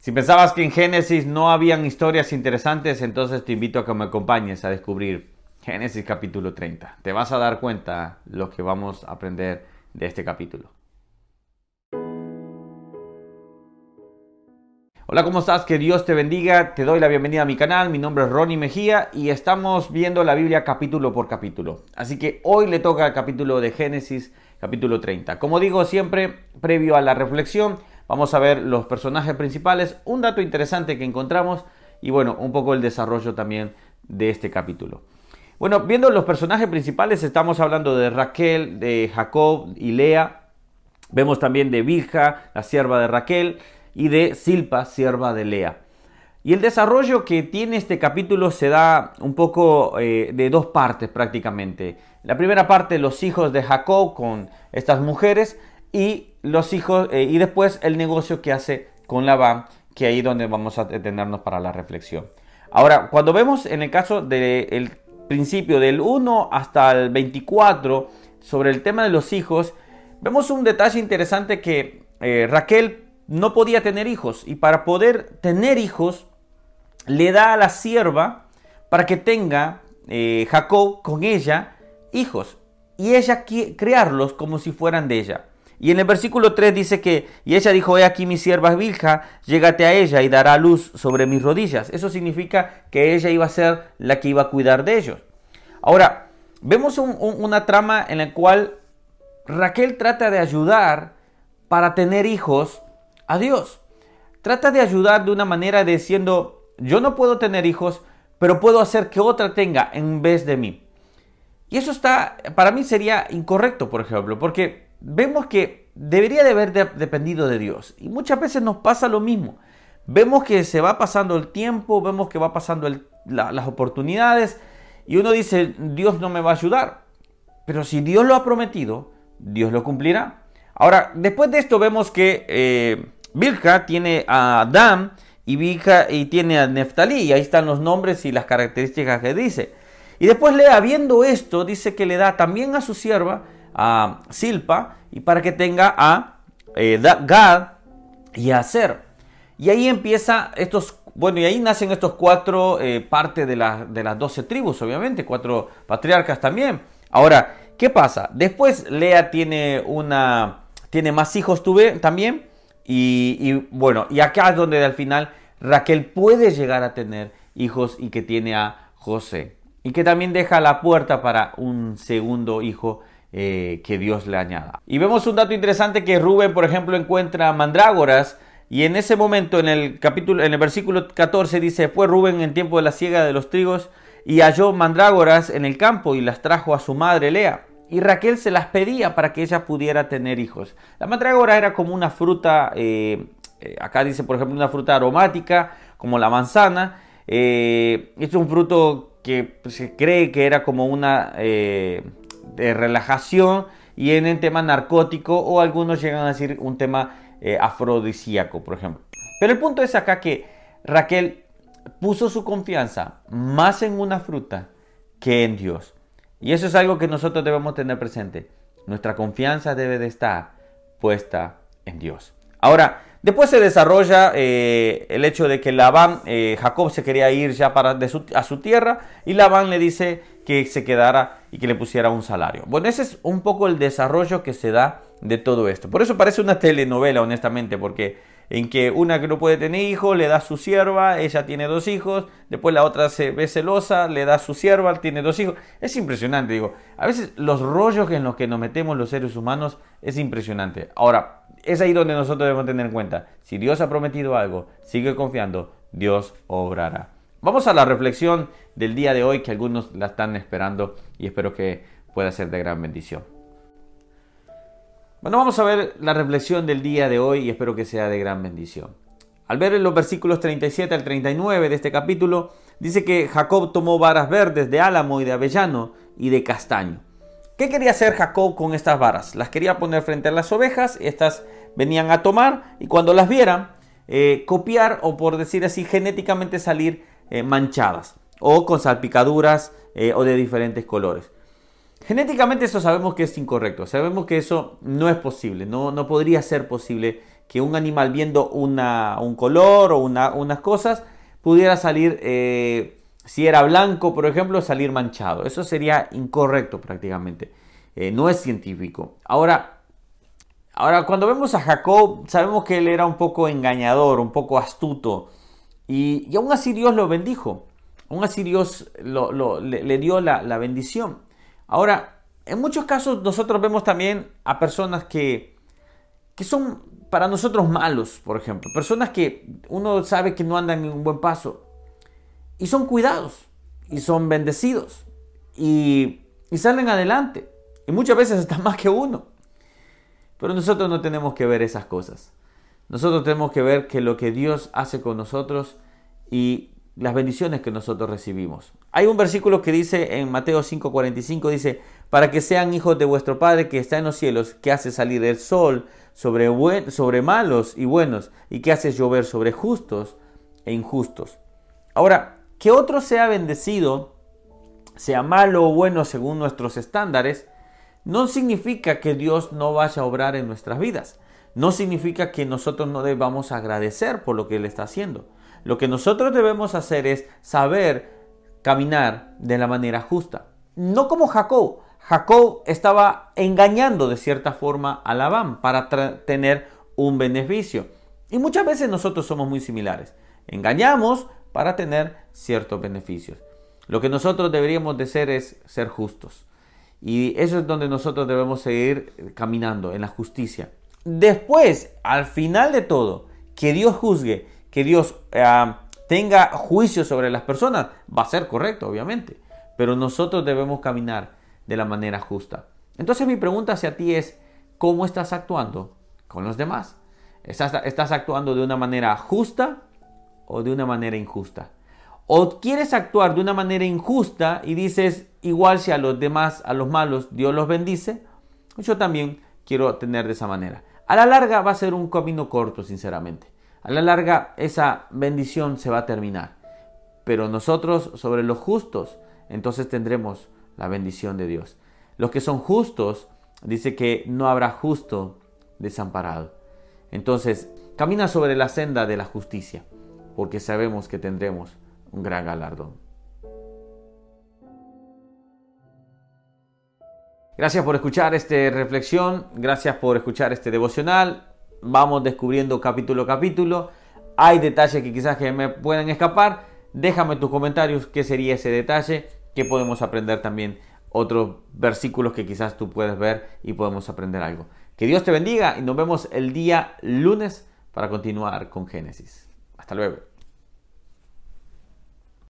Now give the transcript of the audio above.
Si pensabas que en Génesis no habían historias interesantes, entonces te invito a que me acompañes a descubrir Génesis capítulo 30. Te vas a dar cuenta lo que vamos a aprender de este capítulo. Hola, ¿cómo estás? Que Dios te bendiga. Te doy la bienvenida a mi canal. Mi nombre es Ronnie Mejía y estamos viendo la Biblia capítulo por capítulo. Así que hoy le toca el capítulo de Génesis, capítulo 30. Como digo siempre, previo a la reflexión, Vamos a ver los personajes principales, un dato interesante que encontramos y bueno, un poco el desarrollo también de este capítulo. Bueno, viendo los personajes principales, estamos hablando de Raquel, de Jacob y Lea. Vemos también de Bilja, la sierva de Raquel, y de Silpa, sierva de Lea. Y el desarrollo que tiene este capítulo se da un poco eh, de dos partes prácticamente. La primera parte, los hijos de Jacob con estas mujeres, y los hijos eh, y después el negocio que hace con Labán, que ahí donde vamos a detenernos para la reflexión. Ahora, cuando vemos en el caso del principio del 1 hasta el 24 sobre el tema de los hijos, vemos un detalle interesante que eh, Raquel no podía tener hijos y para poder tener hijos le da a la sierva para que tenga eh, Jacob con ella hijos y ella crearlos como si fueran de ella. Y en el versículo 3 dice que, y ella dijo, he aquí mi sierva Vilja, llégate a ella y dará luz sobre mis rodillas. Eso significa que ella iba a ser la que iba a cuidar de ellos. Ahora, vemos una trama en la cual Raquel trata de ayudar para tener hijos a Dios. Trata de ayudar de una manera diciendo, yo no puedo tener hijos, pero puedo hacer que otra tenga en vez de mí. Y eso está, para mí sería incorrecto, por ejemplo, porque vemos que debería de haber dependido de Dios. Y muchas veces nos pasa lo mismo. Vemos que se va pasando el tiempo, vemos que va pasando las oportunidades y uno dice, Dios no me va a ayudar. Pero si Dios lo ha prometido, Dios lo cumplirá. Ahora, después de esto vemos que eh, tiene a Dan y Bilha y tiene a Neftalí. Y ahí están los nombres y las características que dice. Y después viendo esto, dice que le da también a su sierva a Silpa y para que tenga a eh, Gad y a Ser. Y ahí empieza estos, bueno, y ahí nacen estos cuatro eh, partes de, de las doce tribus, obviamente, cuatro patriarcas también. Ahora, ¿qué pasa? Después Lea tiene una, tiene más hijos tuve también. Y, y, bueno, y acá es donde al final Raquel puede llegar a tener hijos y que tiene a José. Y que también deja la puerta para un segundo hijo eh, que Dios le añada. Y vemos un dato interesante que Rubén, por ejemplo, encuentra mandrágoras y en ese momento, en el capítulo, en el versículo 14 dice, fue Rubén en tiempo de la siega de los trigos y halló mandrágoras en el campo y las trajo a su madre Lea. Y Raquel se las pedía para que ella pudiera tener hijos. La mandrágora era como una fruta, eh, eh, acá dice por ejemplo una fruta aromática, como la manzana. es un fruto que se cree que era como una de relajación y en el tema narcótico o algunos llegan a decir un tema eh, afrodisíaco, por ejemplo. Pero el punto es acá que Raquel puso su confianza más en una fruta que en Dios. Y eso es algo que nosotros debemos tener presente. Nuestra confianza debe de estar puesta en Dios. Ahora, después se desarrolla eh, el hecho de que Labán, eh, Jacob se quería ir ya para a su tierra y Labán le dice que se quedara y que le pusiera un salario. Bueno, ese es un poco el desarrollo que se da de todo esto. Por eso parece una telenovela, honestamente, porque en que una que no puede tener hijos le da su sierva, ella tiene dos hijos, después la otra se ve celosa, le da su sierva, tiene dos hijos. Es impresionante, digo. A veces los rollos en los que nos metemos los seres humanos es impresionante. Ahora, es ahí donde nosotros debemos tener en cuenta. Si Dios ha prometido algo, sigue confiando, Dios obrará. Vamos a la reflexión del día de hoy que algunos la están esperando y espero que pueda ser de gran bendición. Bueno, vamos a ver la reflexión del día de hoy y espero que sea de gran bendición. Al ver en los versículos 37 al 39 de este capítulo, dice que Jacob tomó varas verdes de álamo y de avellano y de castaño. ¿Qué quería hacer Jacob con estas varas? Las quería poner frente a las ovejas, estas venían a tomar y cuando las vieran, eh, copiar o por decir así, genéticamente salir eh, manchadas o con salpicaduras eh, o de diferentes colores. Genéticamente eso sabemos que es incorrecto, sabemos que eso no es posible, no, no podría ser posible que un animal viendo una, un color o una, unas cosas pudiera salir, eh, si era blanco, por ejemplo, salir manchado. Eso sería incorrecto prácticamente. No es científico. Ahora, ahora, cuando vemos a Jacob, sabemos que él era un poco engañador, un poco astuto. Y, aún así Dios lo bendijo. Aún así Dios le, dio la, bendición. Ahora, en muchos casos nosotros vemos también a personas que, que son para nosotros malos, por ejemplo. Personas que uno sabe que no andan en un buen paso. Y son cuidados. Y son bendecidos. Y, y salen adelante. Y muchas veces están más que uno. Pero nosotros no tenemos que ver esas cosas. Nosotros tenemos que ver que lo que Dios hace con nosotros y las bendiciones que nosotros recibimos. Hay un versículo que dice en Mateo 5:45, dice, para que sean hijos de vuestro Padre que está en los cielos, que hace salir el sol sobre, sobre malos y buenos, y que hace llover sobre justos e injustos. Ahora, que otro sea bendecido, sea malo o bueno según nuestros estándares, no significa que Dios no vaya a obrar en nuestras vidas. No significa que nosotros no debamos agradecer por lo que Él está haciendo. Lo que nosotros debemos hacer es saber caminar de la manera justa. No como Jacob. Jacob estaba engañando de cierta forma a Labán para tener un beneficio. Y muchas veces nosotros somos muy similares. Engañamos para tener ciertos beneficios. Lo que nosotros deberíamos de ser es ser justos. Y eso es donde nosotros debemos seguir caminando, en la justicia. Después, al final de todo, que Dios juzgue, que Dios eh, tenga juicio sobre las personas, va a ser correcto, obviamente. Pero nosotros debemos caminar de la manera justa. Entonces mi pregunta hacia ti es, ¿cómo estás actuando con los demás? ¿Estás, ¿Estás actuando de una manera justa o de una manera injusta? ¿O quieres actuar de una manera injusta y dices, igual si a los demás, a los malos, Dios los bendice? Yo también quiero tener de esa manera. A la larga va a ser un camino corto, sinceramente. A la larga esa bendición se va a terminar. Pero nosotros sobre los justos, entonces tendremos la bendición de Dios. Los que son justos, dice que no habrá justo desamparado. Entonces, camina sobre la senda de la justicia, porque sabemos que tendremos un gran galardón. Gracias por escuchar esta reflexión, gracias por escuchar este devocional. Vamos descubriendo capítulo a capítulo. Hay detalles que quizás que me puedan escapar. Déjame tus comentarios qué sería ese detalle, que podemos aprender también otros versículos que quizás tú puedes ver y podemos aprender algo. Que Dios te bendiga y nos vemos el día lunes para continuar con Génesis. Hasta luego.